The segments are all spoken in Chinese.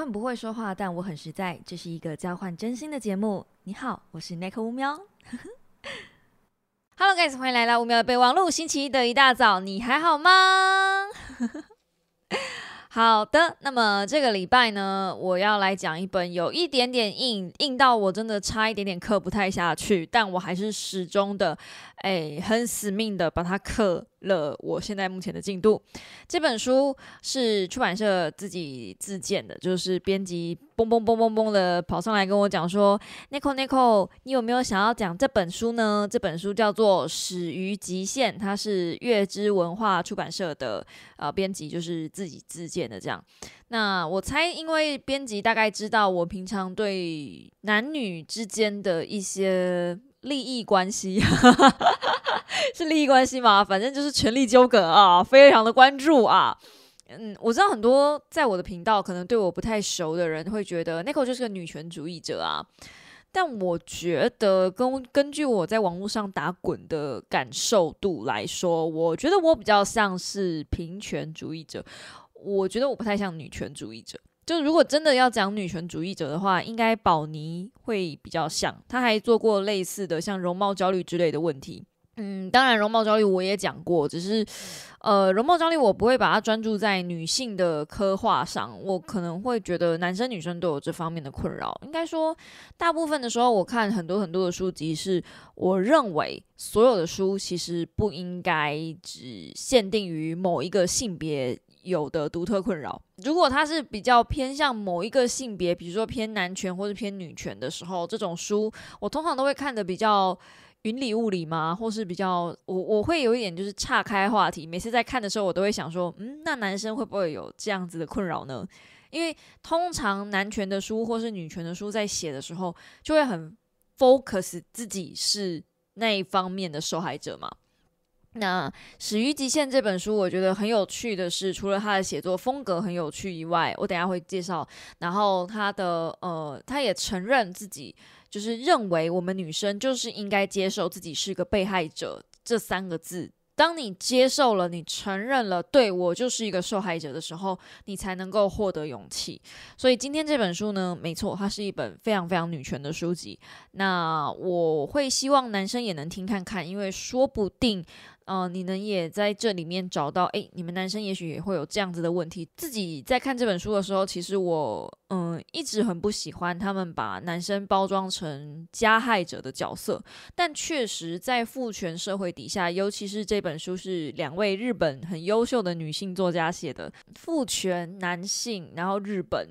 很不会说话，但我很实在。这是一个交换真心的节目。你好，我是 Nick 乌喵。Hello guys，欢迎来到乌喵的备忘录。星期一的一大早，你还好吗？好的，那么这个礼拜呢，我要来讲一本有一点点硬，硬到我真的差一点点刻不太下去，但我还是始终的。哎，很死命的把它刻了。我现在目前的进度，这本书是出版社自己自荐的，就是编辑嘣嘣嘣嘣嘣的跑上来跟我讲说：“Nico Nico，你有没有想要讲这本书呢？这本书叫做《始于极限》，它是月之文化出版社的呃编辑，就是自己自荐的这样。那我猜，因为编辑大概知道我平常对男女之间的一些。”利益关系 是利益关系吗？反正就是权力纠葛啊，非常的关注啊。嗯，我知道很多在我的频道可能对我不太熟的人会觉得 Nico 就是个女权主义者啊，但我觉得根根据我在网络上打滚的感受度来说，我觉得我比较像是平权主义者，我觉得我不太像女权主义者。就如果真的要讲女权主义者的话，应该宝妮会比较像，她还做过类似的像容貌焦虑之类的问题。嗯，当然容貌焦虑我也讲过，只是 呃容貌焦虑我不会把它专注在女性的刻画上，我可能会觉得男生女生都有这方面的困扰。应该说，大部分的时候我看很多很多的书籍，是我认为所有的书其实不应该只限定于某一个性别。有的独特困扰，如果他是比较偏向某一个性别，比如说偏男权或者偏女权的时候，这种书我通常都会看的比较云里雾里嘛，或是比较我我会有一点就是岔开话题。每次在看的时候，我都会想说，嗯，那男生会不会有这样子的困扰呢？因为通常男权的书或是女权的书在写的时候，就会很 focus 自己是那一方面的受害者嘛。那《始于极限》这本书，我觉得很有趣的是，除了他的写作风格很有趣以外，我等下会介绍。然后他的呃，他也承认自己就是认为我们女生就是应该接受自己是个被害者这三个字。当你接受了，你承认了，对我就是一个受害者的时候，你才能够获得勇气。所以今天这本书呢，没错，它是一本非常非常女权的书籍。那我会希望男生也能听看看，因为说不定。嗯，你能也在这里面找到？诶，你们男生也许也会有这样子的问题。自己在看这本书的时候，其实我嗯一直很不喜欢他们把男生包装成加害者的角色。但确实，在父权社会底下，尤其是这本书是两位日本很优秀的女性作家写的，父权男性，然后日本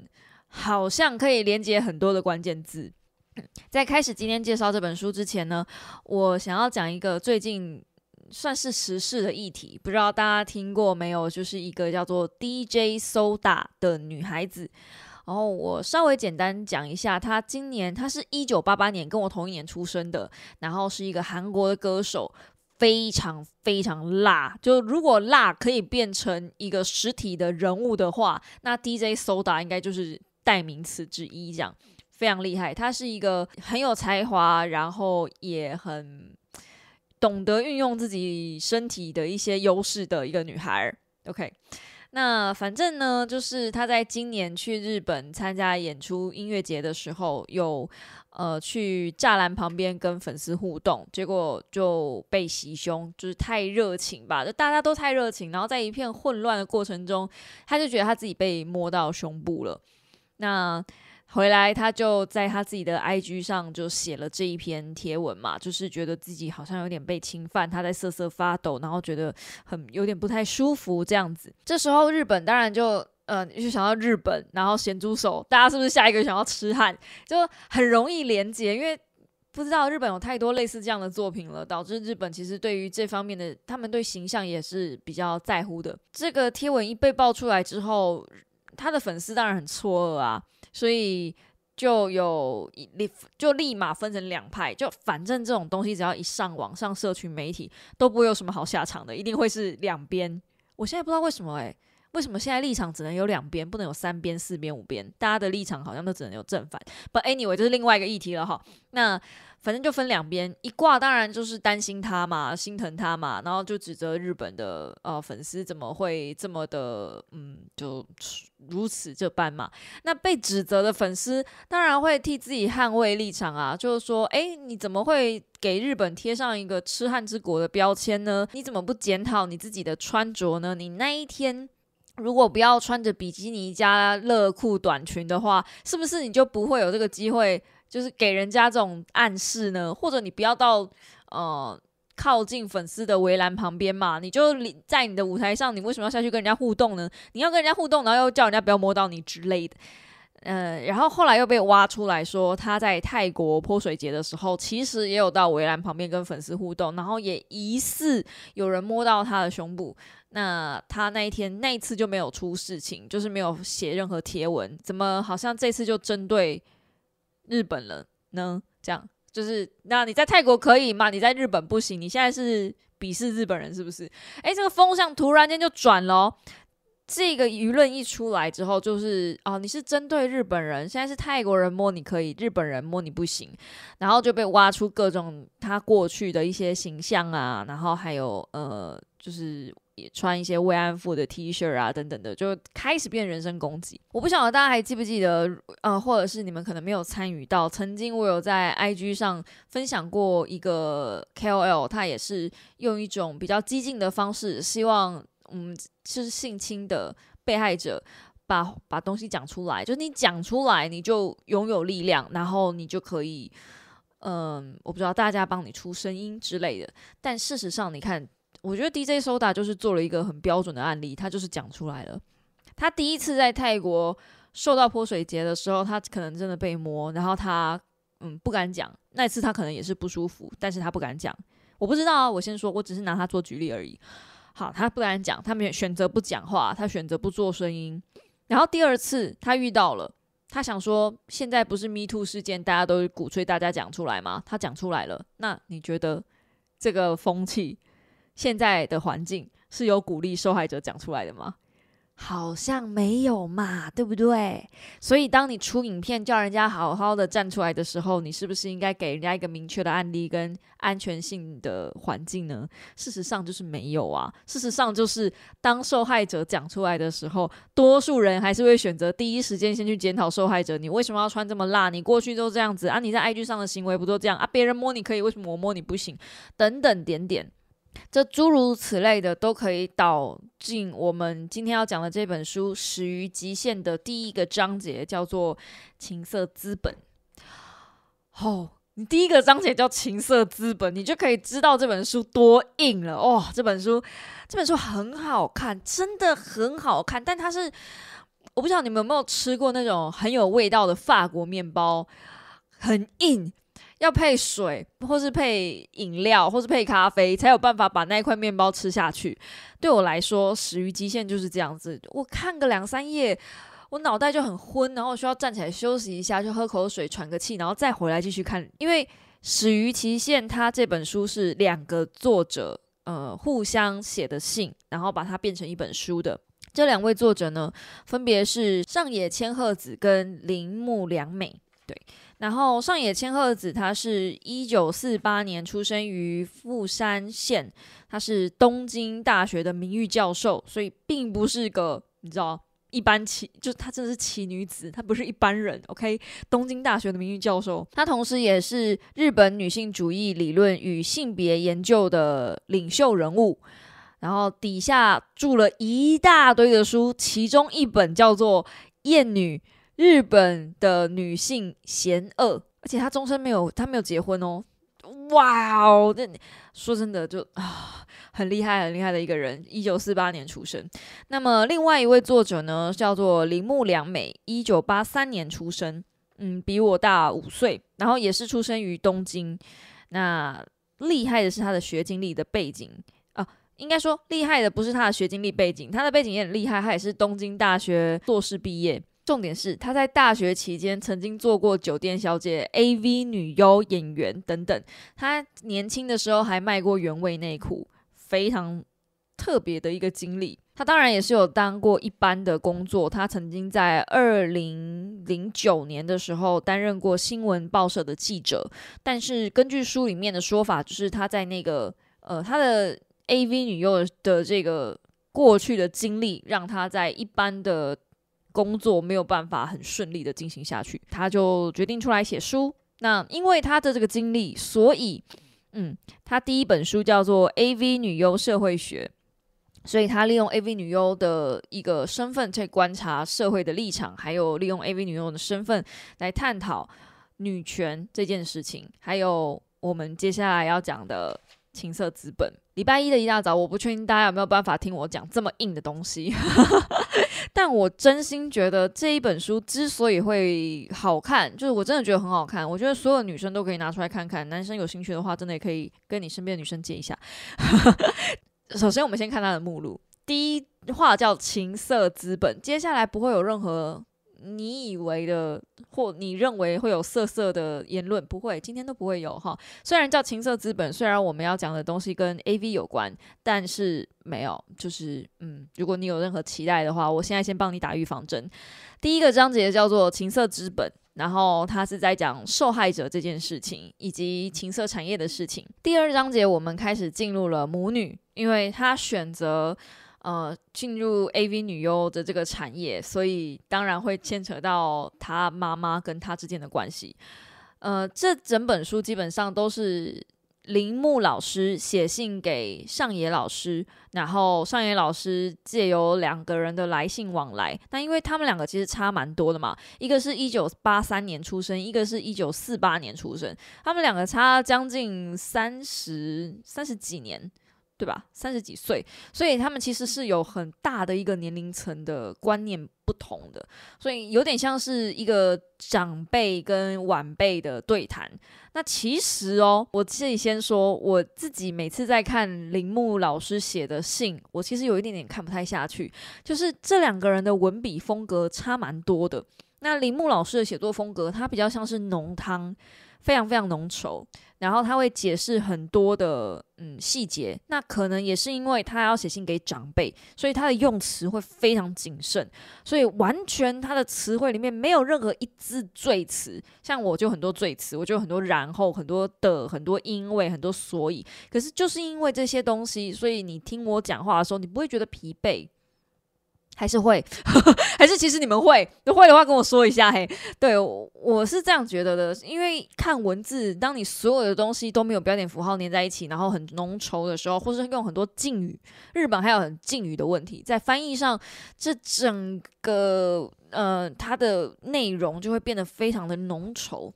好像可以连接很多的关键字。在开始今天介绍这本书之前呢，我想要讲一个最近。算是时事的议题，不知道大家听过没有？就是一个叫做 DJ Soda 的女孩子。然后我稍微简单讲一下，她今年她是一九八八年跟我同一年出生的，然后是一个韩国的歌手，非常非常辣。就如果辣可以变成一个实体的人物的话，那 DJ Soda 应该就是代名词之一，这样非常厉害。她是一个很有才华，然后也很。懂得运用自己身体的一些优势的一个女孩，OK。那反正呢，就是她在今年去日本参加演出音乐节的时候，有呃去栅栏旁边跟粉丝互动，结果就被袭胸，就是太热情吧，就大家都太热情，然后在一片混乱的过程中，他就觉得他自己被摸到胸部了。那回来，他就在他自己的 IG 上就写了这一篇贴文嘛，就是觉得自己好像有点被侵犯，他在瑟瑟发抖，然后觉得很有点不太舒服这样子。这时候日本当然就呃就想到日本，然后咸猪手，大家是不是下一个想要痴汉？就很容易连接，因为不知道日本有太多类似这样的作品了，导致日本其实对于这方面的他们对形象也是比较在乎的。这个贴文一被爆出来之后。他的粉丝当然很错愕啊，所以就有立就立马分成两派，就反正这种东西只要一上网上社群媒体都不会有什么好下场的，一定会是两边。我现在不知道为什么诶，为什么现在立场只能有两边，不能有三边、四边、五边？大家的立场好像都只能有正反。But anyway，这是另外一个议题了哈。那反正就分两边，一挂当然就是担心他嘛，心疼他嘛，然后就指责日本的呃粉丝怎么会这么的嗯，就如此这般嘛。那被指责的粉丝当然会替自己捍卫立场啊，就是说，哎，你怎么会给日本贴上一个痴汉之国的标签呢？你怎么不检讨你自己的穿着呢？你那一天如果不要穿着比基尼加热裤短裙的话，是不是你就不会有这个机会？就是给人家这种暗示呢，或者你不要到呃靠近粉丝的围栏旁边嘛，你就在你的舞台上，你为什么要下去跟人家互动呢？你要跟人家互动，然后又叫人家不要摸到你之类的，呃，然后后来又被挖出来说他在泰国泼水节的时候，其实也有到围栏旁边跟粉丝互动，然后也疑似有人摸到他的胸部。那他那一天那一次就没有出事情，就是没有写任何贴文，怎么好像这次就针对？日本人呢？这样就是，那你在泰国可以吗？你在日本不行。你现在是鄙视日本人是不是？诶，这个风向突然间就转了。这个舆论一出来之后，就是哦，你是针对日本人，现在是泰国人摸你可以，日本人摸你不行。然后就被挖出各种他过去的一些形象啊，然后还有呃，就是也。穿一些慰安妇的 T 恤啊，等等的，就开始变人身攻击。我不晓得大家还记不记得，呃，或者是你们可能没有参与到，曾经我有在 IG 上分享过一个 KOL，他也是用一种比较激进的方式，希望嗯，就是性侵的被害者把把东西讲出来，就是你讲出来，你就拥有力量，然后你就可以，嗯，我不知道大家帮你出声音之类的。但事实上，你看。我觉得 DJ Soda 就是做了一个很标准的案例，他就是讲出来了。他第一次在泰国受到泼水节的时候，他可能真的被摸，然后他嗯不敢讲。那次他可能也是不舒服，但是他不敢讲。我不知道啊，我先说，我只是拿他做举例而已。好，他不敢讲，他没选择不讲话，他选择不做声音。然后第二次他遇到了，他想说，现在不是 Me Too 事件，大家都鼓吹大家讲出来吗？他讲出来了，那你觉得这个风气？现在的环境是有鼓励受害者讲出来的吗？好像没有嘛，对不对？所以当你出影片叫人家好好的站出来的时候，你是不是应该给人家一个明确的案例跟安全性的环境呢？事实上就是没有啊。事实上就是当受害者讲出来的时候，多数人还是会选择第一时间先去检讨受害者：你为什么要穿这么辣？你过去都这样子啊？你在 IG 上的行为不都这样啊？别人摸你可以，为什么我摸你不行？等等点点。这诸如此类的都可以导进我们今天要讲的这本书《始于极限》的第一个章节，叫做“情色资本”。哦，你第一个章节叫“情色资本”，你就可以知道这本书多硬了哦。这本书，这本书很好看，真的很好看。但它是，我不知道你们有没有吃过那种很有味道的法国面包，很硬。要配水，或是配饮料，或是配咖啡，才有办法把那一块面包吃下去。对我来说，始于极限就是这样子。我看个两三页，我脑袋就很昏，然后需要站起来休息一下，就喝口水，喘个气，然后再回来继续看。因为始于极限，它这本书是两个作者呃互相写的信，然后把它变成一本书的。这两位作者呢，分别是上野千鹤子跟铃木良美。对。然后上野千鹤子，她是一九四八年出生于富山县，她是东京大学的名誉教授，所以并不是个你知道一般奇，就她真的是奇女子，她不是一般人。OK，东京大学的名誉教授，她同时也是日本女性主义理论与性别研究的领袖人物，然后底下著了一大堆的书，其中一本叫做《艳女》。日本的女性嫌恶，而且她终身没有，她没有结婚哦。哇哦，那说真的就啊，很厉害，很厉害的一个人。一九四八年出生。那么另外一位作者呢，叫做铃木良美，一九八三年出生，嗯，比我大五岁，然后也是出生于东京。那厉害的是他的学经历的背景啊，应该说厉害的不是他的学经历背景，他的背景也很厉害，他也是东京大学硕士毕业。重点是，他在大学期间曾经做过酒店小姐、AV 女优、演员等等。他年轻的时候还卖过原味内裤，非常特别的一个经历。他当然也是有当过一般的工作，他曾经在二零零九年的时候担任过新闻报社的记者，但是根据书里面的说法，就是他在那个呃他的 AV 女优的这个过去的经历，让他在一般的工作没有办法很顺利的进行下去，他就决定出来写书。那因为他的这个经历，所以嗯，他第一本书叫做《AV 女优社会学》，所以他利用 AV 女优的一个身份去观察社会的立场，还有利用 AV 女优的身份来探讨女权这件事情，还有我们接下来要讲的情色资本。礼拜一的一大早，我不确定大家有没有办法听我讲这么硬的东西，但我真心觉得这一本书之所以会好看，就是我真的觉得很好看。我觉得所有女生都可以拿出来看看，男生有兴趣的话，真的也可以跟你身边的女生借一下。首先，我们先看它的目录，第一话叫情色资本，接下来不会有任何。你以为的或你认为会有色色的言论，不会，今天都不会有哈。虽然叫情色资本，虽然我们要讲的东西跟 A V 有关，但是没有，就是嗯，如果你有任何期待的话，我现在先帮你打预防针。第一个章节叫做情色资本，然后它是在讲受害者这件事情以及情色产业的事情。第二章节我们开始进入了母女，因为他选择。呃，进入 AV 女优的这个产业，所以当然会牵扯到她妈妈跟她之间的关系。呃，这整本书基本上都是铃木老师写信给上野老师，然后上野老师借由两个人的来信往来。那因为他们两个其实差蛮多的嘛，一个是一九八三年出生，一个是一九四八年出生，他们两个差将近三十三十几年。对吧？三十几岁，所以他们其实是有很大的一个年龄层的观念不同的，所以有点像是一个长辈跟晚辈的对谈。那其实哦，我自己先说，我自己每次在看铃木老师写的信，我其实有一点点看不太下去，就是这两个人的文笔风格差蛮多的。那铃木老师的写作风格，他比较像是浓汤。非常非常浓稠，然后他会解释很多的嗯细节，那可能也是因为他要写信给长辈，所以他的用词会非常谨慎，所以完全他的词汇里面没有任何一字赘词，像我就很多赘词，我就很多然后很多的很多因为很多所以，可是就是因为这些东西，所以你听我讲话的时候，你不会觉得疲惫。还是会，还是其实你们会，会的话跟我说一下嘿。对我是这样觉得的，因为看文字，当你所有的东西都没有标点符号连在一起，然后很浓稠的时候，或是用很多敬语，日本还有很敬语的问题，在翻译上，这整个呃它的内容就会变得非常的浓稠。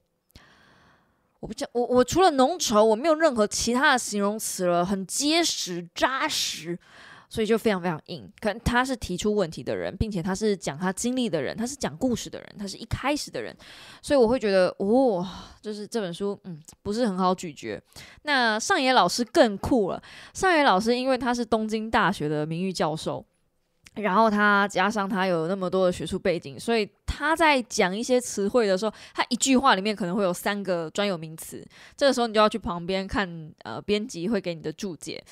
我不讲，我我除了浓稠，我没有任何其他的形容词了，很结实扎实。所以就非常非常硬，可能他是提出问题的人，并且他是讲他经历的人，他是讲故事的人，他是一开始的人，所以我会觉得，哦，就是这本书，嗯，不是很好咀嚼。那上野老师更酷了，上野老师因为他是东京大学的名誉教授，然后他加上他有那么多的学术背景，所以他在讲一些词汇的时候，他一句话里面可能会有三个专有名词，这个时候你就要去旁边看，呃，编辑会给你的注解。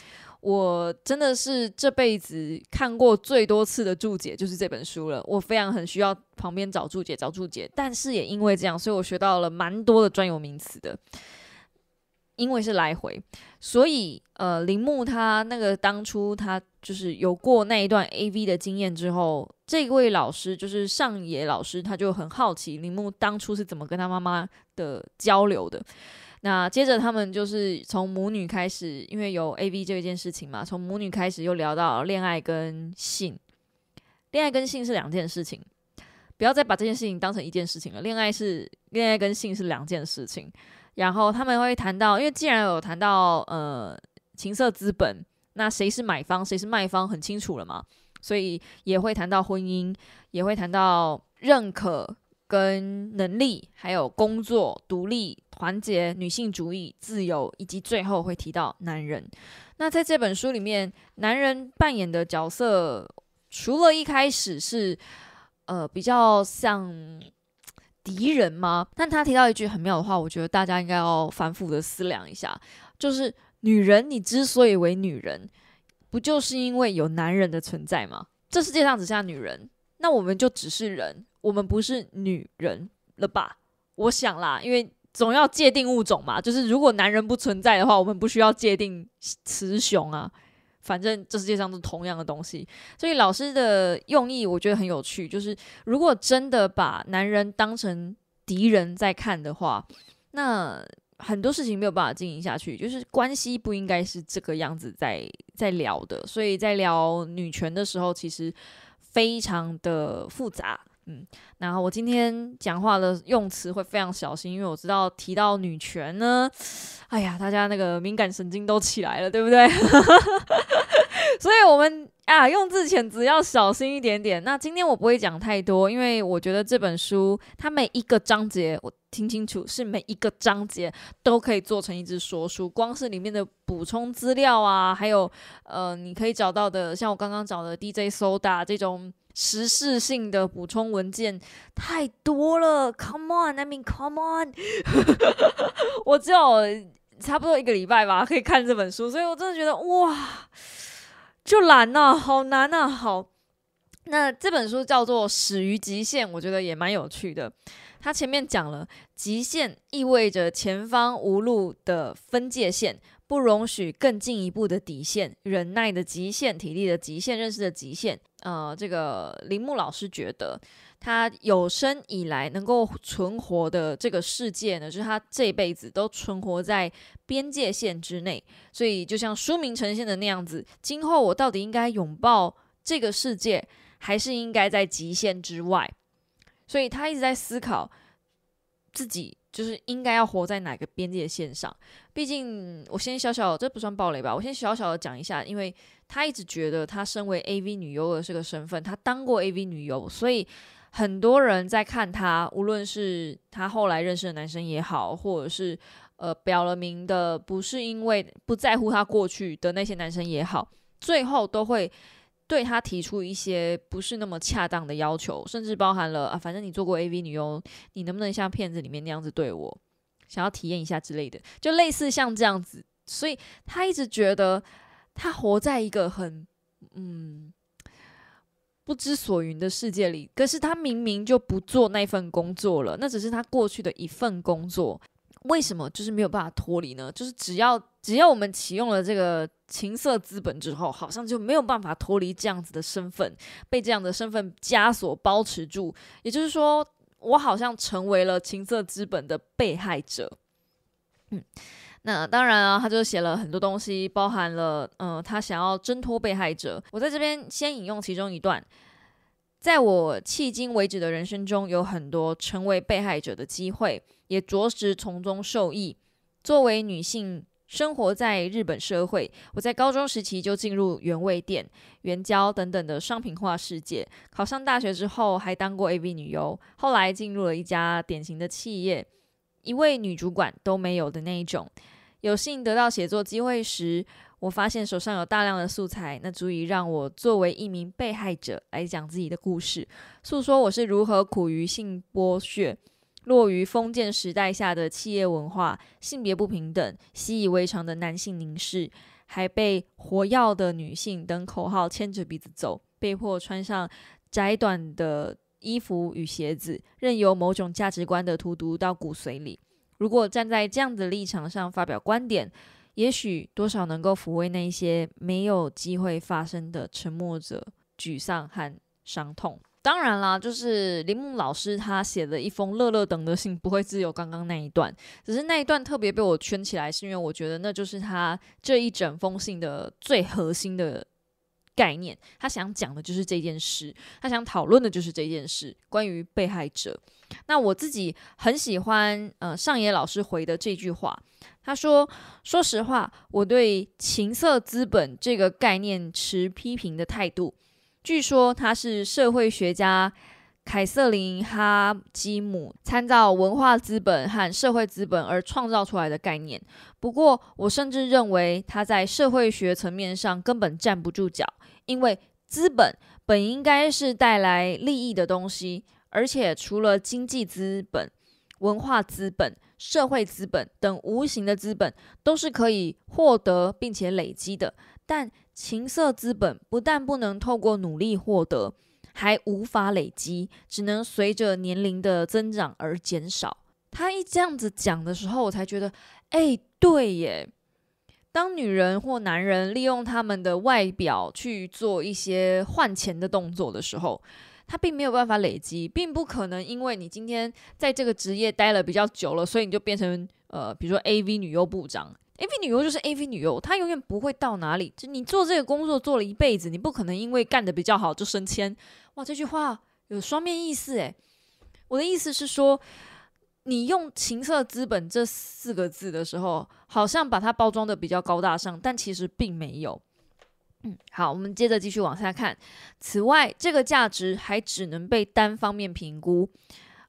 我真的是这辈子看过最多次的注解，就是这本书了。我非常很需要旁边找注解，找注解。但是也因为这样，所以我学到了蛮多的专有名词的。因为是来回，所以呃，铃木他那个当初他就是有过那一段 A V 的经验之后，这位老师就是上野老师，他就很好奇铃木当初是怎么跟他妈妈的交流的。那接着他们就是从母女开始，因为有 A V 这一件事情嘛，从母女开始又聊到恋爱跟性，恋爱跟性是两件事情，不要再把这件事情当成一件事情了。恋爱是恋爱跟性是两件事情，然后他们会谈到，因为既然有谈到呃情色资本，那谁是买方谁是卖方很清楚了嘛，所以也会谈到婚姻，也会谈到认可。跟能力，还有工作、独立、团结、女性主义、自由，以及最后会提到男人。那在这本书里面，男人扮演的角色，除了一开始是呃比较像敌人吗？但他提到一句很妙的话，我觉得大家应该要反复的思量一下，就是女人，你之所以为女人，不就是因为有男人的存在吗？这世界上只剩下女人，那我们就只是人，我们不是女人了吧？我想啦，因为总要界定物种嘛，就是如果男人不存在的话，我们不需要界定雌雄啊。反正这世界上是同样的东西，所以老师的用意我觉得很有趣，就是如果真的把男人当成敌人在看的话，那很多事情没有办法经营下去，就是关系不应该是这个样子在在聊的。所以在聊女权的时候，其实非常的复杂。嗯，然后我今天讲话的用词会非常小心，因为我知道提到女权呢，哎呀，大家那个敏感神经都起来了，对不对？所以我们啊，用字遣词要小心一点点。那今天我不会讲太多，因为我觉得这本书它每一个章节，我听清楚是每一个章节都可以做成一支说书，光是里面的补充资料啊，还有呃，你可以找到的，像我刚刚找的 DJ Soda 这种。时事性的补充文件太多了，Come on，I mean Come on，我只有差不多一个礼拜吧可以看这本书，所以我真的觉得哇，就难呐，好难呐，好。那这本书叫做《始于极限》，我觉得也蛮有趣的。它前面讲了，极限意味着前方无路的分界线。不容许更进一步的底线，忍耐的极限，体力的极限，认识的极限。呃，这个铃木老师觉得，他有生以来能够存活的这个世界呢，就是他这辈子都存活在边界线之内。所以，就像书名呈现的那样子，今后我到底应该拥抱这个世界，还是应该在极限之外？所以他一直在思考自己。就是应该要活在哪个边界线上？毕竟我先小小，这不算暴雷吧？我先小小的讲一下，因为他一直觉得他身为 AV 女优的这个身份，他当过 AV 女优，所以很多人在看他，无论是他后来认识的男生也好，或者是呃表了明的不是因为不在乎他过去的那些男生也好，最后都会。对他提出一些不是那么恰当的要求，甚至包含了啊，反正你做过 AV 女优，你能不能像骗子里面那样子对我，想要体验一下之类的，就类似像这样子。所以他一直觉得他活在一个很嗯不知所云的世界里，可是他明明就不做那份工作了，那只是他过去的一份工作。为什么就是没有办法脱离呢？就是只要只要我们启用了这个情色资本之后，好像就没有办法脱离这样子的身份，被这样的身份枷锁包持住。也就是说，我好像成为了情色资本的被害者。嗯，那当然啊，他就写了很多东西，包含了嗯，他想要挣脱被害者。我在这边先引用其中一段。在我迄今为止的人生中，有很多成为被害者的机会，也着实从中受益。作为女性，生活在日本社会，我在高中时期就进入原味店、原胶等等的商品化世界。考上大学之后，还当过 AV 女优，后来进入了一家典型的企业，一位女主管都没有的那一种。有幸得到写作机会时。我发现手上有大量的素材，那足以让我作为一名被害者来讲自己的故事，诉说我是如何苦于性剥削，落于封建时代下的企业文化、性别不平等、习以为常的男性凝视，还被活药的女性等口号牵着鼻子走，被迫穿上窄短的衣服与鞋子，任由某种价值观的荼毒到骨髓里。如果站在这样的立场上发表观点，也许多少能够抚慰那些没有机会发生的沉默者沮丧和伤痛。当然啦，就是铃木老师他写的一封乐乐等的信，不会只有刚刚那一段，只是那一段特别被我圈起来，是因为我觉得那就是他这一整封信的最核心的概念。他想讲的就是这件事，他想讨论的就是这件事，关于被害者。那我自己很喜欢，呃，上野老师回的这句话。他说：“说实话，我对情色资本这个概念持批评的态度。据说他是社会学家凯瑟琳哈基姆参照文化资本和社会资本而创造出来的概念。不过，我甚至认为他在社会学层面上根本站不住脚，因为资本本应该是带来利益的东西。”而且，除了经济资本、文化资本、社会资本等无形的资本，都是可以获得并且累积的。但情色资本不但不能透过努力获得，还无法累积，只能随着年龄的增长而减少。他一这样子讲的时候，我才觉得，哎，对耶。当女人或男人利用他们的外表去做一些换钱的动作的时候，他并没有办法累积，并不可能因为你今天在这个职业待了比较久了，所以你就变成呃，比如说 A V 女优部长。A V 女优就是 A V 女优，她永远不会到哪里。就你做这个工作做了一辈子，你不可能因为干的比较好就升迁。哇，这句话有双面意思诶，我的意思是说。你用“情色资本”这四个字的时候，好像把它包装的比较高大上，但其实并没有。嗯，好，我们接着继续往下看。此外，这个价值还只能被单方面评估，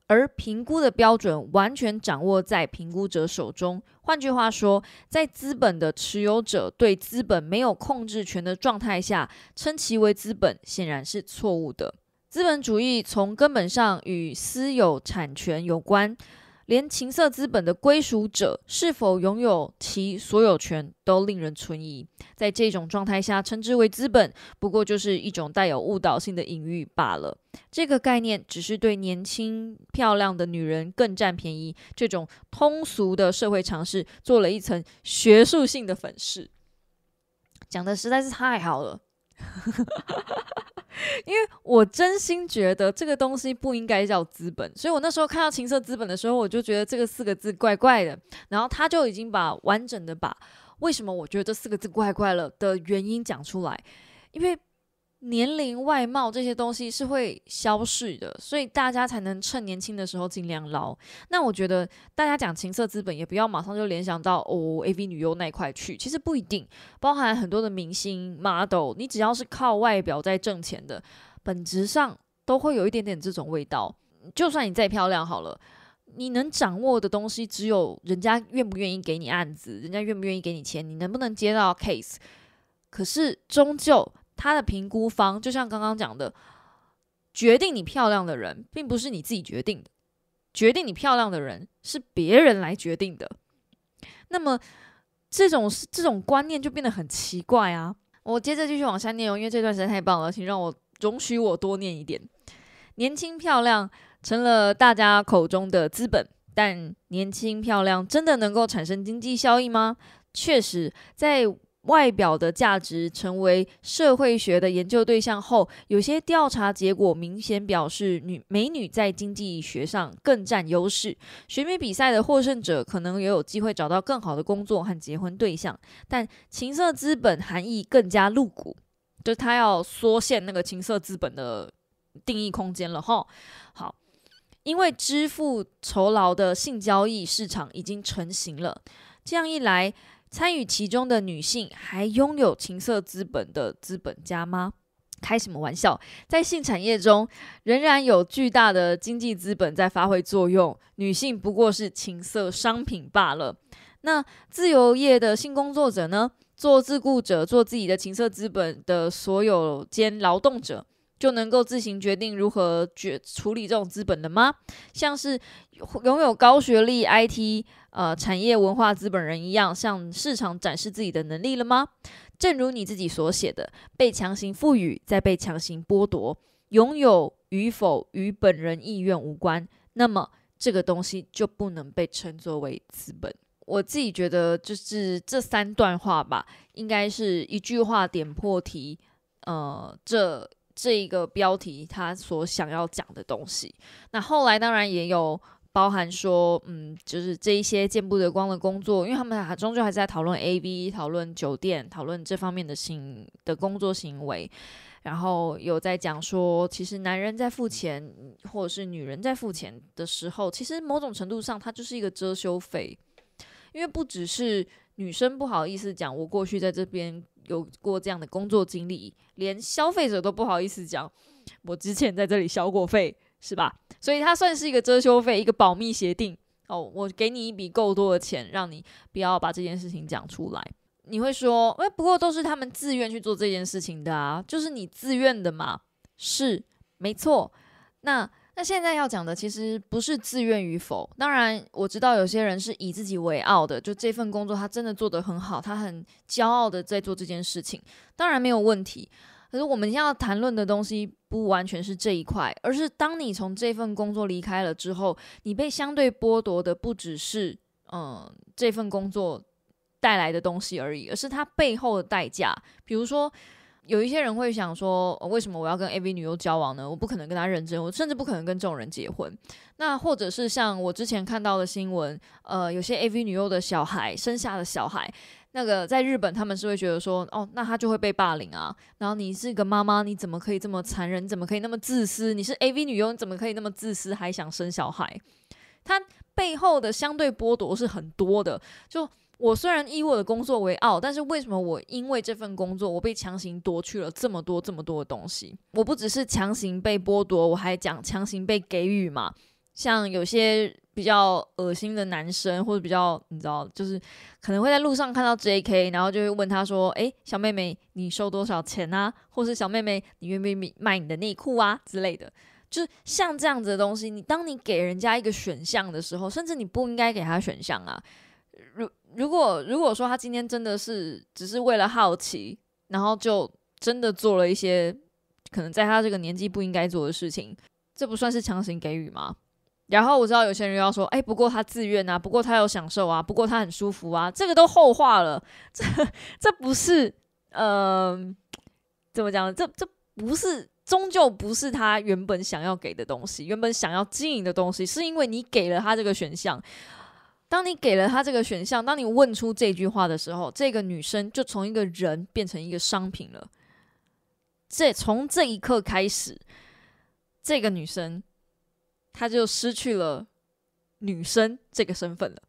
而评估的标准完全掌握在评估者手中。换句话说，在资本的持有者对资本没有控制权的状态下，称其为资本显然是错误的。资本主义从根本上与私有产权有关。连情色资本的归属者是否拥有其所有权都令人存疑。在这种状态下，称之为资本，不过就是一种带有误导性的隐喻罢了。这个概念只是对年轻漂亮的女人更占便宜这种通俗的社会常识做了一层学术性的粉饰。讲的实在是太好了。因为我真心觉得这个东西不应该叫资本，所以我那时候看到情色资本的时候，我就觉得这个四个字怪怪的。然后他就已经把完整的把为什么我觉得这四个字怪怪了的原因讲出来，因为。年龄、外貌这些东西是会消逝的，所以大家才能趁年轻的时候尽量捞。那我觉得大家讲情色资本，也不要马上就联想到哦，AV 女优那一块去。其实不一定，包含很多的明星、model，你只要是靠外表在挣钱的，本质上都会有一点点这种味道。就算你再漂亮好了，你能掌握的东西只有人家愿不愿意给你案子，人家愿不愿意给你钱，你能不能接到 case。可是终究。他的评估方就像刚刚讲的，决定你漂亮的人，并不是你自己决定的，决定你漂亮的人是别人来决定的。那么这种这种观念就变得很奇怪啊！我接着继续往下念哦，因为这段实在太棒了，请让我容许我多念一点。年轻漂亮成了大家口中的资本，但年轻漂亮真的能够产生经济效益吗？确实，在。外表的价值成为社会学的研究对象后，有些调查结果明显表示，女美女在经济学上更占优势。选美比赛的获胜者可能也有机会找到更好的工作和结婚对象，但情色资本含义更加露骨，就他要缩限那个情色资本的定义空间了哈。好，因为支付酬劳的性交易市场已经成型了，这样一来。参与其中的女性还拥有情色资本的资本家吗？开什么玩笑！在性产业中，仍然有巨大的经济资本在发挥作用，女性不过是情色商品罢了。那自由业的性工作者呢？做自雇者，做自己的情色资本的所有兼劳动者。就能够自行决定如何决处理这种资本的吗？像是拥有高学历 IT 呃产业文化资本人一样，向市场展示自己的能力了吗？正如你自己所写的，被强行赋予，再被强行剥夺，拥有与否与本人意愿无关，那么这个东西就不能被称作为资本。我自己觉得，就是这三段话吧，应该是一句话点破题，呃，这。这一个标题，他所想要讲的东西，那后来当然也有包含说，嗯，就是这一些见不得光的工作，因为他们还终究还是在讨论 A V，讨论酒店，讨论这方面的行的工作行为，然后有在讲说，其实男人在付钱，或者是女人在付钱的时候，其实某种程度上，它就是一个遮羞费，因为不只是女生不好意思讲，我过去在这边。有过这样的工作经历，连消费者都不好意思讲，我之前在这里消过费，是吧？所以它算是一个遮羞费，一个保密协定哦。我给你一笔够多的钱，让你不要把这件事情讲出来。你会说，哎，不过都是他们自愿去做这件事情的啊，就是你自愿的嘛，是没错。那那现在要讲的其实不是自愿与否，当然我知道有些人是以自己为傲的，就这份工作他真的做得很好，他很骄傲的在做这件事情，当然没有问题。可是我们要谈论的东西不完全是这一块，而是当你从这份工作离开了之后，你被相对剥夺的不只是嗯这份工作带来的东西而已，而是它背后的代价，比如说。有一些人会想说，为什么我要跟 AV 女优交往呢？我不可能跟她认真，我甚至不可能跟这种人结婚。那或者是像我之前看到的新闻，呃，有些 AV 女优的小孩生下的小孩，那个在日本他们是会觉得说，哦，那他就会被霸凌啊。然后你是一个妈妈，你怎么可以这么残忍？你怎么可以那么自私？你是 AV 女优，你怎么可以那么自私，还想生小孩？他背后的相对剥夺是很多的，就。我虽然以我的工作为傲，但是为什么我因为这份工作，我被强行夺去了这么多这么多的东西？我不只是强行被剥夺，我还讲强行被给予嘛。像有些比较恶心的男生，或者比较你知道，就是可能会在路上看到 J.K.，然后就会问他说：“诶，小妹妹，你收多少钱啊？或是小妹妹，你愿不愿意卖你的内裤啊之类的？”就像这样子的东西，你当你给人家一个选项的时候，甚至你不应该给他选项啊。如如果如果说他今天真的是只是为了好奇，然后就真的做了一些可能在他这个年纪不应该做的事情，这不算是强行给予吗？然后我知道有些人要说，哎，不过他自愿啊，不过他有享受啊，不过他很舒服啊，这个都后话了。这这不是呃，怎么讲？这这不是，终究不是他原本想要给的东西，原本想要经营的东西，是因为你给了他这个选项。当你给了他这个选项，当你问出这句话的时候，这个女生就从一个人变成一个商品了。这从这一刻开始，这个女生她就失去了女生这个身份了，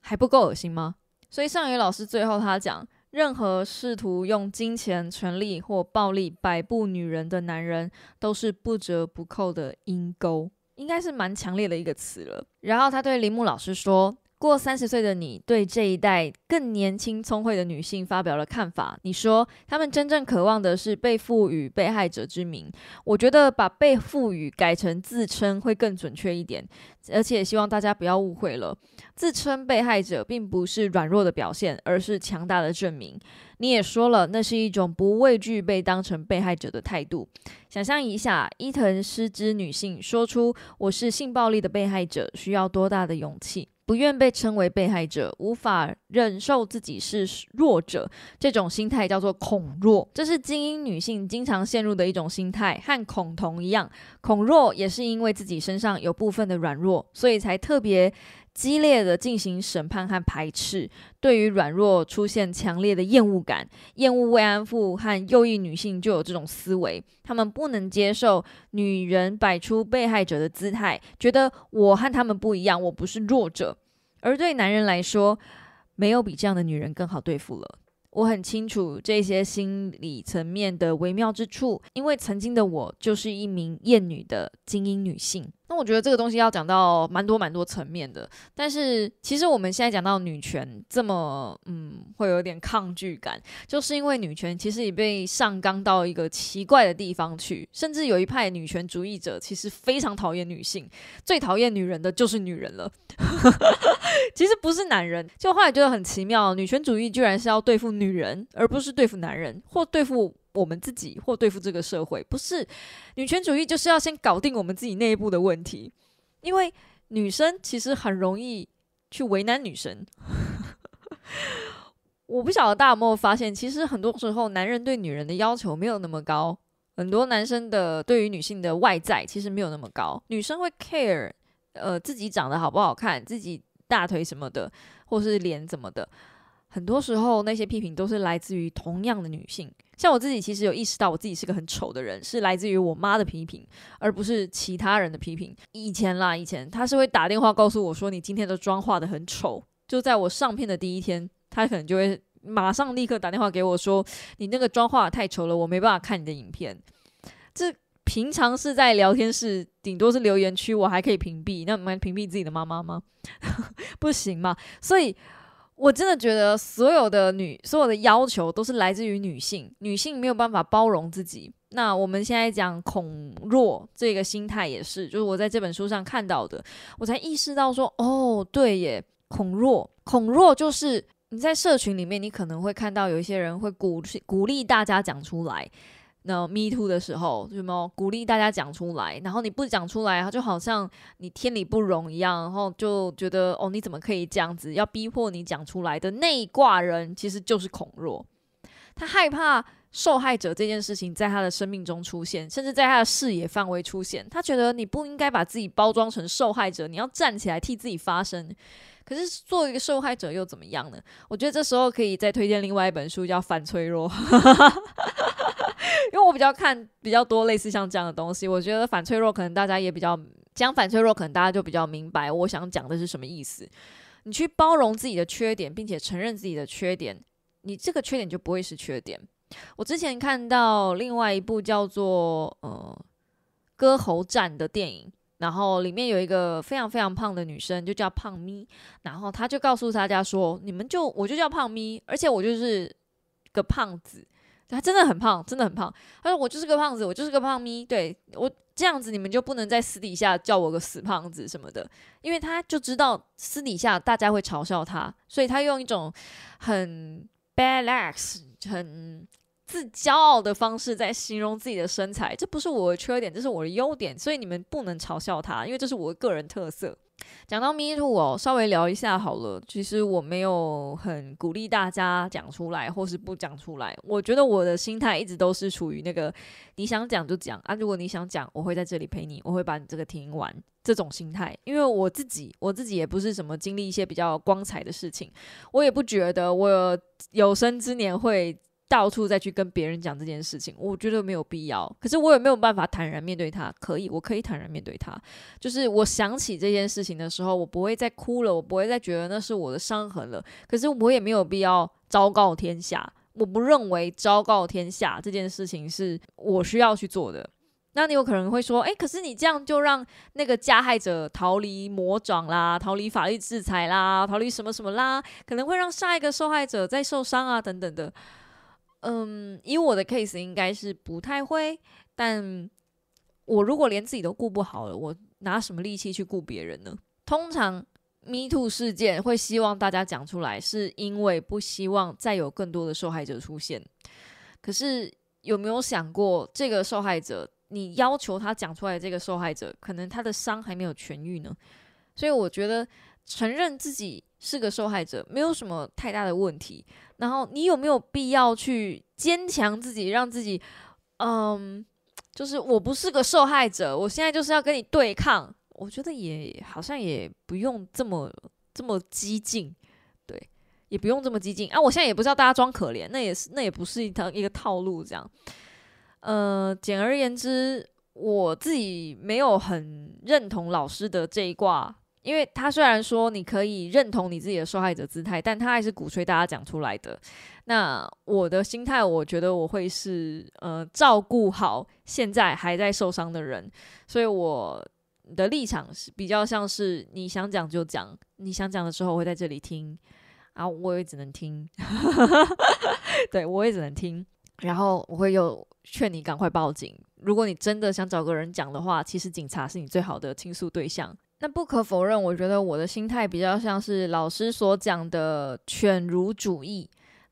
还不够恶心吗？所以上野老师最后他讲，任何试图用金钱、权力或暴力摆布女人的男人，都是不折不扣的阴沟。应该是蛮强烈的一个词了。然后他对铃木老师说。过三十岁的你对这一代更年轻、聪慧的女性发表了看法。你说，她们真正渴望的是被赋予被害者之名。我觉得把被赋予改成自称会更准确一点，而且希望大家不要误会了。自称被害者并不是软弱的表现，而是强大的证明。你也说了，那是一种不畏惧被当成被害者的态度。想象一下，伊藤失之女性说出“我是性暴力的被害者”，需要多大的勇气？不愿被称为被害者，无法忍受自己是弱者，这种心态叫做恐弱。这是精英女性经常陷入的一种心态，和恐同一样。恐弱也是因为自己身上有部分的软弱，所以才特别。激烈的进行审判和排斥，对于软弱出现强烈的厌恶感，厌恶慰安妇和右翼女性就有这种思维，他们不能接受女人摆出被害者的姿态，觉得我和他们不一样，我不是弱者。而对男人来说，没有比这样的女人更好对付了。我很清楚这些心理层面的微妙之处，因为曾经的我就是一名厌女的精英女性。那我觉得这个东西要讲到蛮多蛮多层面的，但是其实我们现在讲到女权这么，嗯，会有点抗拒感，就是因为女权其实也被上纲到一个奇怪的地方去，甚至有一派女权主义者其实非常讨厌女性，最讨厌女人的就是女人了。其实不是男人，就后来觉得很奇妙，女权主义居然是要对付女人，而不是对付男人，或对付。我们自己或对付这个社会，不是女权主义，就是要先搞定我们自己内部的问题。因为女生其实很容易去为难女生。我不晓得大家有没有发现，其实很多时候男人对女人的要求没有那么高，很多男生的对于女性的外在其实没有那么高。女生会 care，呃，自己长得好不好看，自己大腿什么的，或是脸怎么的。很多时候，那些批评都是来自于同样的女性。像我自己，其实有意识到我自己是个很丑的人，是来自于我妈的批评，而不是其他人的批评。以前啦，以前她是会打电话告诉我说：“你今天的妆化的很丑。”就在我上片的第一天，她可能就会马上立刻打电话给我说：“你那个妆化太丑了，我没办法看你的影片。”这平常是在聊天室，顶多是留言区，我还可以屏蔽。那我们屏蔽自己的妈妈吗？不行嘛，所以。我真的觉得所有的女，所有的要求都是来自于女性。女性没有办法包容自己，那我们现在讲恐弱这个心态也是，就是我在这本书上看到的，我才意识到说，哦，对耶，恐弱，恐弱就是你在社群里面，你可能会看到有一些人会鼓鼓励大家讲出来。那 Me Too 的时候，什么鼓励大家讲出来，然后你不讲出来，他就好像你天理不容一样，然后就觉得哦，你怎么可以这样子？要逼迫你讲出来的那一挂人，其实就是恐弱，他害怕。受害者这件事情在他的生命中出现，甚至在他的视野范围出现。他觉得你不应该把自己包装成受害者，你要站起来替自己发声。可是作为一个受害者又怎么样呢？我觉得这时候可以再推荐另外一本书，叫《反脆弱》，因为我比较看比较多类似像这样的东西。我觉得反脆弱可能大家也比较讲反脆弱，可能大家就比较明白我想讲的是什么意思。你去包容自己的缺点，并且承认自己的缺点，你这个缺点就不会是缺点。我之前看到另外一部叫做《呃歌喉战》的电影，然后里面有一个非常非常胖的女生，就叫胖咪，然后她就告诉大家说：“你们就我就叫胖咪，而且我就是个胖子，他真的很胖，真的很胖。他说我就是个胖子，我就是个胖咪，对我这样子，你们就不能在私底下叫我个死胖子什么的，因为他就知道私底下大家会嘲笑他，所以他用一种很 bad ass 很。”自骄傲的方式在形容自己的身材，这不是我的缺点，这是我的优点，所以你们不能嘲笑他，因为这是我的个人特色。讲到 Me Too 哦，稍微聊一下好了。其实我没有很鼓励大家讲出来，或是不讲出来。我觉得我的心态一直都是处于那个你想讲就讲啊，如果你想讲，我会在这里陪你，我会把你这个听完这种心态。因为我自己，我自己也不是什么经历一些比较光彩的事情，我也不觉得我有生之年会。到处再去跟别人讲这件事情，我觉得没有必要。可是我也没有办法坦然面对他。可以，我可以坦然面对他。就是我想起这件事情的时候，我不会再哭了，我不会再觉得那是我的伤痕了。可是我也没有必要昭告天下。我不认为昭告天下这件事情是我需要去做的。那你有可能会说，诶，可是你这样就让那个加害者逃离魔掌啦，逃离法律制裁啦，逃离什么什么啦，可能会让下一个受害者再受伤啊，等等的。嗯，以我的 case 应该是不太会，但我如果连自己都顾不好了，我拿什么力气去顾别人呢？通常 Me Too 事件会希望大家讲出来，是因为不希望再有更多的受害者出现。可是有没有想过，这个受害者，你要求他讲出来，这个受害者可能他的伤还没有痊愈呢？所以我觉得承认自己是个受害者，没有什么太大的问题。然后你有没有必要去坚强自己，让自己，嗯，就是我不是个受害者，我现在就是要跟你对抗。我觉得也好像也不用这么这么激进，对，也不用这么激进啊。我现在也不知道大家装可怜，那也是那也不是一套一个套路这样。呃，简而言之，我自己没有很认同老师的这一卦。因为他虽然说你可以认同你自己的受害者姿态，但他还是鼓吹大家讲出来的。那我的心态，我觉得我会是呃照顾好现在还在受伤的人，所以我的立场是比较像是你想讲就讲，你想讲的时候我会在这里听，然后我也只能听，对我也只能听，然后我会有劝你赶快报警。如果你真的想找个人讲的话，其实警察是你最好的倾诉对象。那不可否认，我觉得我的心态比较像是老师所讲的犬儒主义。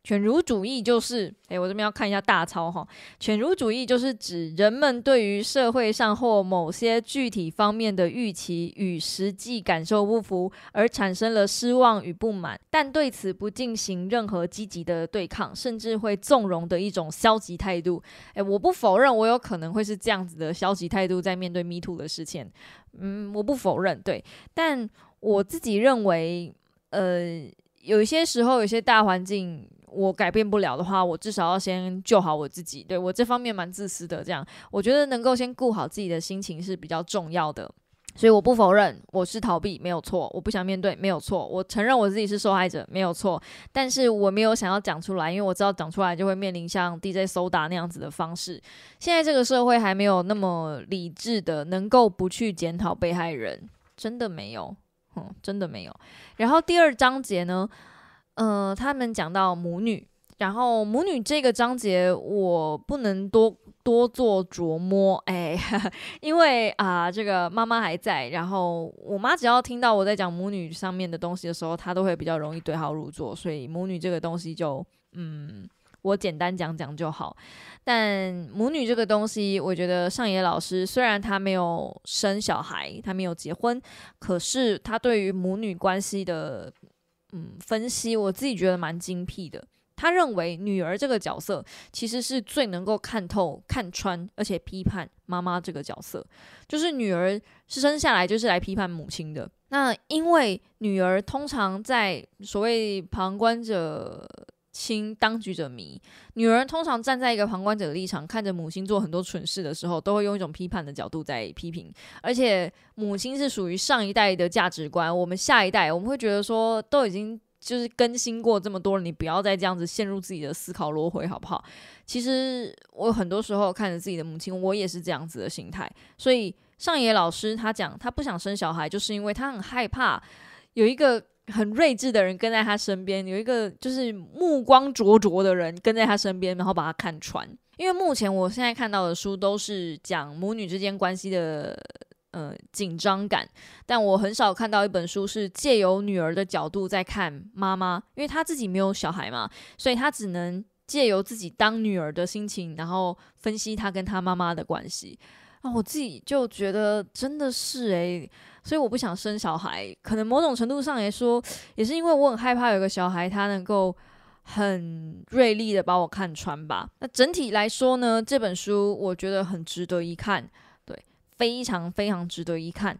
犬儒主义就是，诶，我这边要看一下大抄哈。犬儒主义就是指人们对于社会上或某些具体方面的预期与实际感受不符，而产生了失望与不满，但对此不进行任何积极的对抗，甚至会纵容的一种消极态度。诶，我不否认，我有可能会是这样子的消极态度在面对 Me Too 的事情。嗯，我不否认，对，但我自己认为，呃，有一些时候，有些大环境。我改变不了的话，我至少要先救好我自己。对我这方面蛮自私的，这样我觉得能够先顾好自己的心情是比较重要的。所以我不否认我是逃避没有错，我不想面对没有错，我承认我自己是受害者没有错。但是我没有想要讲出来，因为我知道讲出来就会面临像 DJ Soda 那样子的方式。现在这个社会还没有那么理智的能够不去检讨被害人，真的没有，嗯，真的没有。然后第二章节呢？呃，他们讲到母女，然后母女这个章节我不能多多做琢磨，哎，因为啊，这个妈妈还在，然后我妈只要听到我在讲母女上面的东西的时候，她都会比较容易对号入座，所以母女这个东西就嗯。我简单讲讲就好，但母女这个东西，我觉得上野老师虽然他没有生小孩，他没有结婚，可是他对于母女关系的嗯分析，我自己觉得蛮精辟的。他认为女儿这个角色其实是最能够看透、看穿，而且批判妈妈这个角色，就是女儿是生下来就是来批判母亲的。那因为女儿通常在所谓旁观者。亲当局者迷，女儿通常站在一个旁观者的立场，看着母亲做很多蠢事的时候，都会用一种批判的角度在批评。而且母亲是属于上一代的价值观，我们下一代我们会觉得说，都已经就是更新过这么多了，你不要再这样子陷入自己的思考轮回，好不好？其实我很多时候看着自己的母亲，我也是这样子的心态。所以上野老师他讲，他不想生小孩，就是因为他很害怕有一个。很睿智的人跟在他身边，有一个就是目光灼灼的人跟在他身边，然后把他看穿。因为目前我现在看到的书都是讲母女之间关系的呃紧张感，但我很少看到一本书是借由女儿的角度在看妈妈，因为她自己没有小孩嘛，所以她只能借由自己当女儿的心情，然后分析她跟她妈妈的关系。啊，我自己就觉得真的是诶。所以我不想生小孩，可能某种程度上来说，也是因为我很害怕有个小孩他能够很锐利的把我看穿吧。那整体来说呢，这本书我觉得很值得一看，对，非常非常值得一看。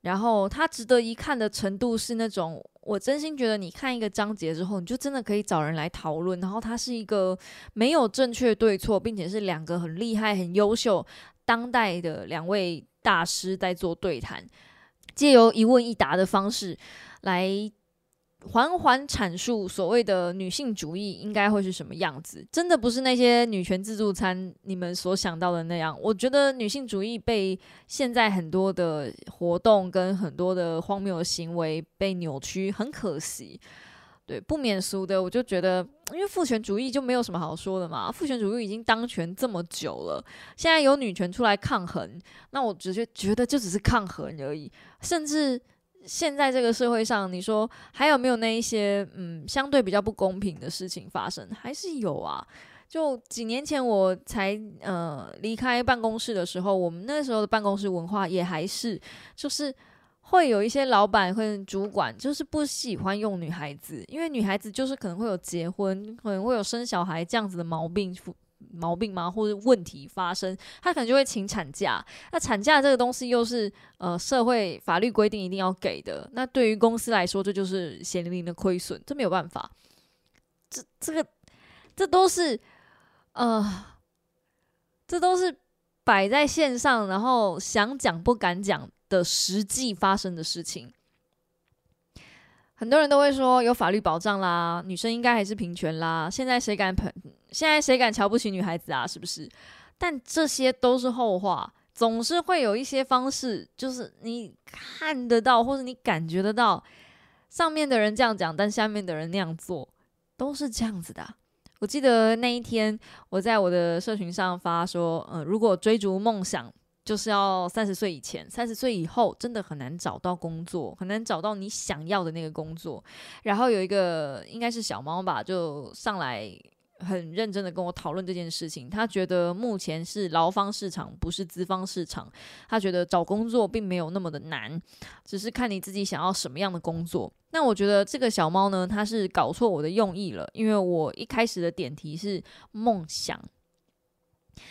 然后它值得一看的程度是那种，我真心觉得你看一个章节之后，你就真的可以找人来讨论。然后它是一个没有正确对错，并且是两个很厉害、很优秀当代的两位大师在做对谈。借由一问一答的方式来缓缓阐述所谓的女性主义应该会是什么样子，真的不是那些女权自助餐你们所想到的那样。我觉得女性主义被现在很多的活动跟很多的荒谬的行为被扭曲，很可惜。对，不免俗的，我就觉得，因为父权主义就没有什么好说的嘛。父权主义已经当权这么久了，现在有女权出来抗衡，那我直接觉得就只是抗衡而已。甚至现在这个社会上，你说还有没有那一些嗯相对比较不公平的事情发生？还是有啊。就几年前我才呃离开办公室的时候，我们那时候的办公室文化也还是就是。会有一些老板或主管就是不喜欢用女孩子，因为女孩子就是可能会有结婚，可能会有生小孩这样子的毛病毛病吗？或者问题发生，他可能就会请产假。那产假这个东西又是呃社会法律规定一定要给的，那对于公司来说这就是血淋淋的亏损，这没有办法。这这个这都是呃这都是摆在线上，然后想讲不敢讲。的实际发生的事情，很多人都会说有法律保障啦，女生应该还是平权啦。现在谁敢捧？现在谁敢瞧不起女孩子啊？是不是？但这些都是后话，总是会有一些方式，就是你看得到，或者你感觉得到，上面的人这样讲，但下面的人那样做，都是这样子的。我记得那一天，我在我的社群上发说，嗯，如果追逐梦想。就是要三十岁以前，三十岁以后真的很难找到工作，很难找到你想要的那个工作。然后有一个应该是小猫吧，就上来很认真的跟我讨论这件事情。他觉得目前是劳方市场，不是资方市场。他觉得找工作并没有那么的难，只是看你自己想要什么样的工作。那我觉得这个小猫呢，它是搞错我的用意了，因为我一开始的点题是梦想。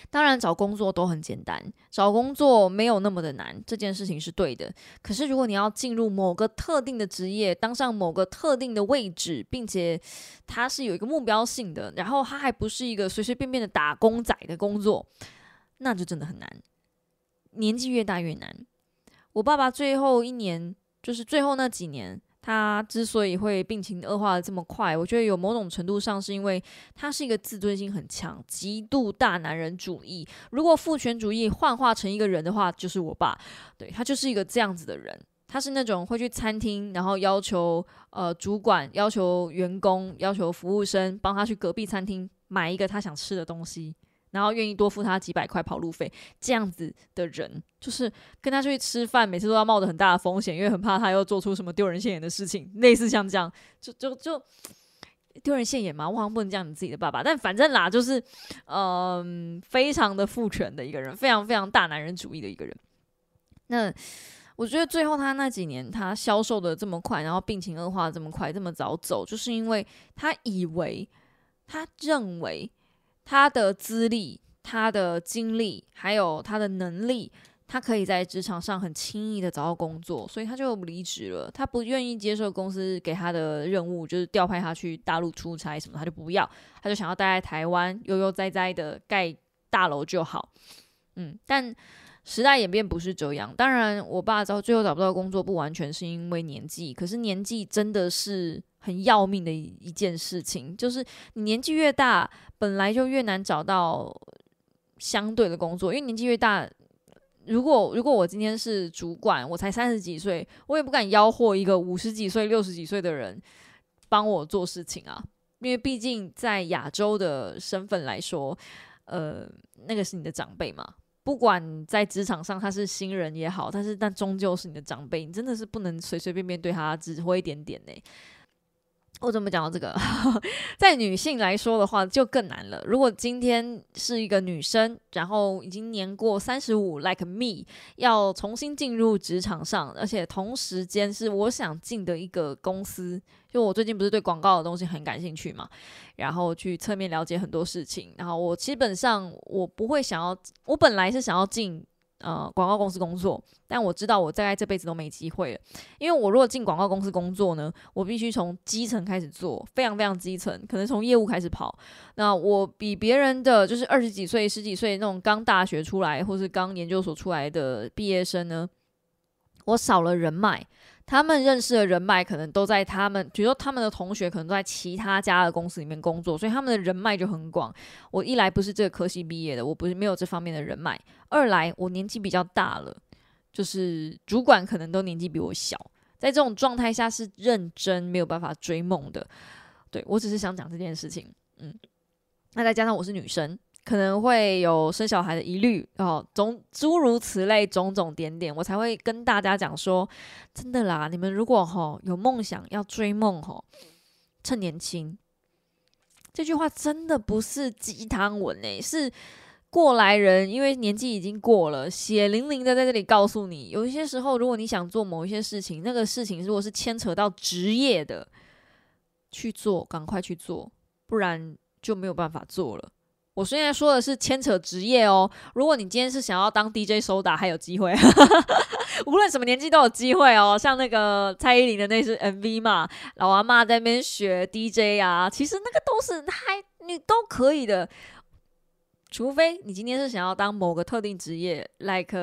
当然，找工作都很简单，找工作没有那么的难，这件事情是对的。可是，如果你要进入某个特定的职业，当上某个特定的位置，并且它是有一个目标性的，然后它还不是一个随随便便的打工仔的工作，那就真的很难。年纪越大越难。我爸爸最后一年，就是最后那几年。他之所以会病情恶化的这么快，我觉得有某种程度上是因为他是一个自尊心很强、极度大男人主义。如果父权主义幻化成一个人的话，就是我爸，对他就是一个这样子的人。他是那种会去餐厅，然后要求呃主管、要求员工、要求服务生帮他去隔壁餐厅买一个他想吃的东西，然后愿意多付他几百块跑路费，这样子的人，就是跟他出去吃饭，每次都要冒着很大的风险，因为很怕他又做出什么丢人现眼的事情，类似像这样，就就就丢人现眼嘛。我好像不能这样你自己的爸爸，但反正啦，就是嗯，非常的父权的一个人，非常非常大男人主义的一个人。那。我觉得最后他那几年他销售的这么快，然后病情恶化这么快，这么早走，就是因为他以为，他认为他的资历、他的经历还有他的能力，他可以在职场上很轻易的找到工作，所以他就离职了。他不愿意接受公司给他的任务，就是调派他去大陆出差什么，他就不要，他就想要待在台湾悠悠哉哉的盖大楼就好。嗯，但。时代演变不是这样，当然，我爸找最后找不到工作，不完全是因为年纪，可是年纪真的是很要命的一一件事情。就是你年纪越大，本来就越难找到相对的工作，因为年纪越大，如果如果我今天是主管，我才三十几岁，我也不敢吆喝一个五十几岁、六十几岁的人帮我做事情啊，因为毕竟在亚洲的身份来说，呃，那个是你的长辈嘛。不管在职场上他是新人也好，但是但终究是你的长辈，你真的是不能随随便便对他指挥一点点呢。我怎么讲到这个？在女性来说的话，就更难了。如果今天是一个女生，然后已经年过三十五，like me，要重新进入职场上，而且同时间是我想进的一个公司，就我最近不是对广告的东西很感兴趣嘛，然后去侧面了解很多事情，然后我基本上我不会想要，我本来是想要进。呃，广告公司工作，但我知道我大概这辈子都没机会了，因为我如果进广告公司工作呢，我必须从基层开始做，非常非常基层，可能从业务开始跑。那我比别人的就是二十几岁、十几岁那种刚大学出来或是刚研究所出来的毕业生呢，我少了人脉。他们认识的人脉可能都在他们，比如说他们的同学可能都在其他家的公司里面工作，所以他们的人脉就很广。我一来不是这个科系毕业的，我不是没有这方面的人脉；二来我年纪比较大了，就是主管可能都年纪比我小，在这种状态下是认真没有办法追梦的。对我只是想讲这件事情，嗯，那再加上我是女生。可能会有生小孩的疑虑哦，种诸如此类种种点点，我才会跟大家讲说，真的啦，你们如果哈有梦想要追梦哈，趁年轻，这句话真的不是鸡汤文诶，是过来人，因为年纪已经过了，血淋淋的在这里告诉你，有一些时候，如果你想做某一些事情，那个事情如果是牵扯到职业的，去做，赶快去做，不然就没有办法做了。我现在说的是牵扯职业哦。如果你今天是想要当 DJ 收打，还有机会，无论什么年纪都有机会哦。像那个蔡依林的那支 MV 嘛，老阿妈在那边学 DJ 啊，其实那个都是还你都可以的。除非你今天是想要当某个特定职业，like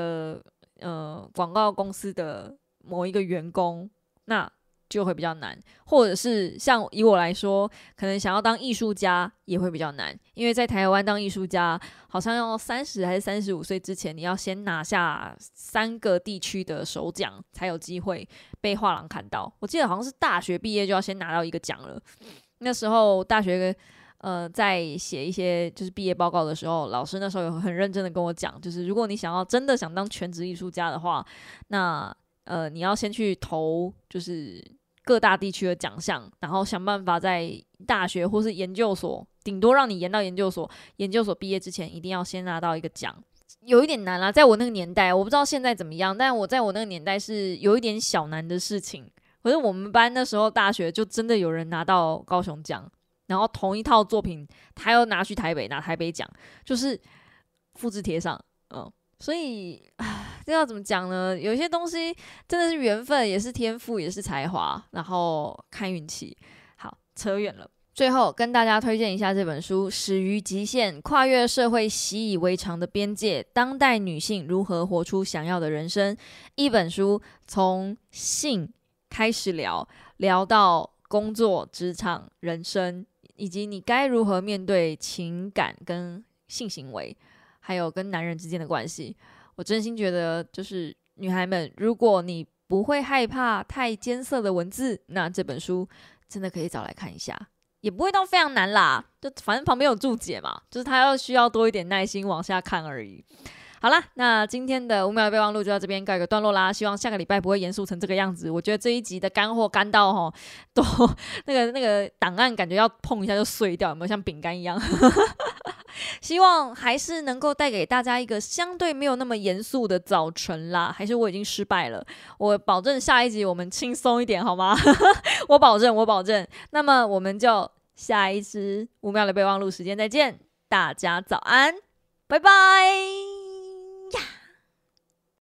呃广告公司的某一个员工，那。就会比较难，或者是像以我来说，可能想要当艺术家也会比较难，因为在台湾当艺术家，好像要三十还是三十五岁之前，你要先拿下三个地区的首奖，才有机会被画廊看到。我记得好像是大学毕业就要先拿到一个奖了。那时候大学呃在写一些就是毕业报告的时候，老师那时候有很认真的跟我讲，就是如果你想要真的想当全职艺术家的话，那呃你要先去投就是。各大地区的奖项，然后想办法在大学或是研究所，顶多让你延到研究所。研究所毕业之前，一定要先拿到一个奖，有一点难啦。在我那个年代，我不知道现在怎么样，但我在我那个年代是有一点小难的事情。可是我们班那时候大学就真的有人拿到高雄奖，然后同一套作品，他又拿去台北拿台北奖，就是复制贴上，嗯。所以，这要怎么讲呢？有些东西真的是缘分，也是天赋，也是才华，然后看运气。好，扯远了。最后跟大家推荐一下这本书《始于极限：跨越社会习以为常的边界，当代女性如何活出想要的人生》。一本书从性开始聊，聊到工作、职场、人生，以及你该如何面对情感跟性行为。还有跟男人之间的关系，我真心觉得，就是女孩们，如果你不会害怕太艰涩的文字，那这本书真的可以找来看一下，也不会到非常难啦。就反正旁边有注解嘛，就是他要需要多一点耐心往下看而已。好啦，那今天的五秒备忘录就到这边告一个段落啦。希望下个礼拜不会严肃成这个样子。我觉得这一集的干货干到哈，都 那个那个档案感觉要碰一下就碎掉，有没有像饼干一样？希望还是能够带给大家一个相对没有那么严肃的早晨啦。还是我已经失败了？我保证下一集我们轻松一点好吗？我保证，我保证。那么我们就下一支五秒的备忘录时间再见，大家早安，拜拜呀。